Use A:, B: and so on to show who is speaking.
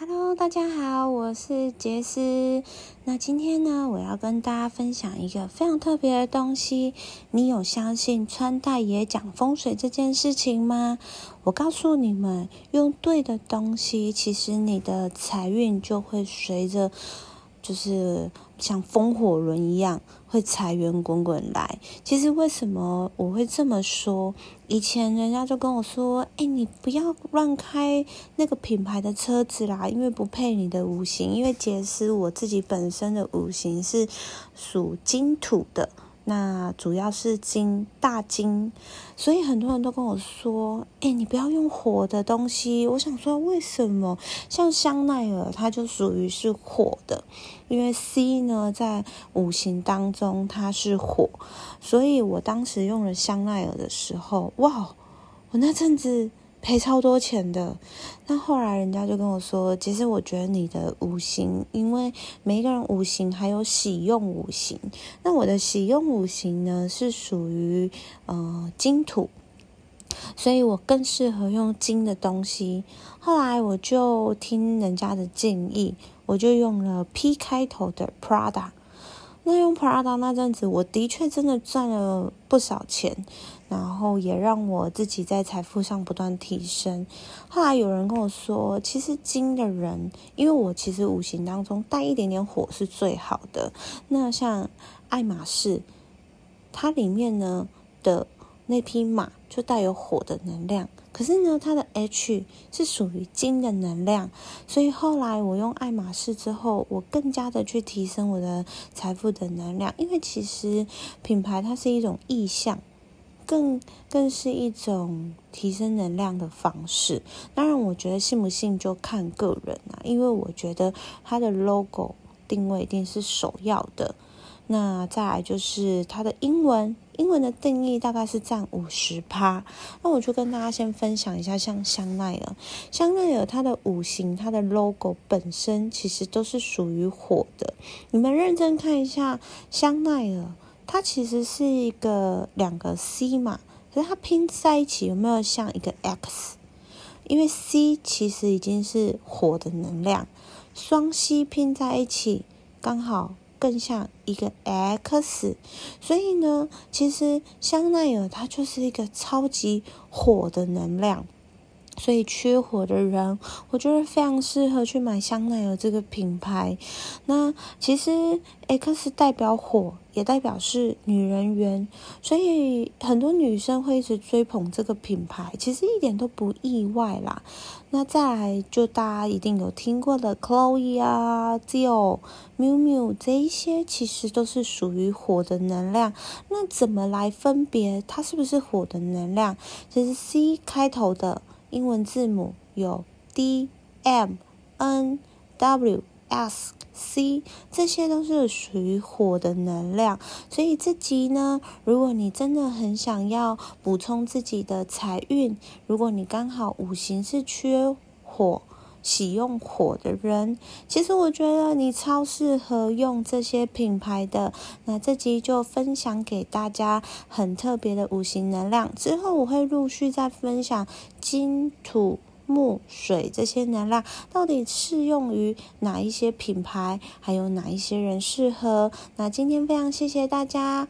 A: Hello，大家好，我是杰斯。那今天呢，我要跟大家分享一个非常特别的东西。你有相信穿戴也讲风水这件事情吗？我告诉你们，用对的东西，其实你的财运就会随着，就是像风火轮一样。会财源滚滚来。其实为什么我会这么说？以前人家就跟我说：“哎，你不要乱开那个品牌的车子啦，因为不配你的五行。”因为杰斯我自己本身的五行是属金土的。那主要是金大金，所以很多人都跟我说：“哎，你不要用火的东西。”我想说，为什么？像香奈儿，它就属于是火的，因为 C 呢在五行当中它是火，所以我当时用了香奈儿的时候，哇，我那阵子。赔超多钱的，那后来人家就跟我说，其实我觉得你的五行，因为每一个人五行还有喜用五行，那我的喜用五行呢是属于呃金土，所以我更适合用金的东西。后来我就听人家的建议，我就用了 P 开头的 Prada。那用 Prada 那阵子，我的确真的赚了不少钱，然后也让我自己在财富上不断提升。后来有人跟我说，其实金的人，因为我其实五行当中带一点点火是最好的。那像爱马仕，它里面呢的那匹马就带有火的能量。可是呢，它的 H 是属于金的能量，所以后来我用爱马仕之后，我更加的去提升我的财富的能量。因为其实品牌它是一种意向，更更是一种提升能量的方式。当然，我觉得信不信就看个人啊，因为我觉得它的 logo 定位一定是首要的。那再来就是它的英文，英文的定义大概是占五十趴。那我就跟大家先分享一下，像香奈儿，香奈儿它的五行，它的 logo 本身其实都是属于火的。你们认真看一下，香奈儿它其实是一个两个 C 嘛，可是它拼在一起有没有像一个 X？因为 C 其实已经是火的能量，双 C 拼在一起刚好。更像一个 X，所以呢，其实香奈儿它就是一个超级火的能量。所以缺火的人，我觉得非常适合去买香奈儿这个品牌。那其实 X 代表火，也代表是女人缘，所以很多女生会一直追捧这个品牌，其实一点都不意外啦。那再来，就大家一定有听过的 Chloe 啊、Dior、Miu Miu 这一些，其实都是属于火的能量。那怎么来分别它是不是火的能量？其实 C 开头的。英文字母有 D、M、N、W、S、C，这些都是属于火的能量。所以这集呢，如果你真的很想要补充自己的财运，如果你刚好五行是缺火、喜用火的人，其实我觉得你超适合用这些品牌的。那这集就分享给大家很特别的五行能量，之后我会陆续再分享。金、土、木、水这些能量到底适用于哪一些品牌，还有哪一些人适合？那今天非常谢谢大家。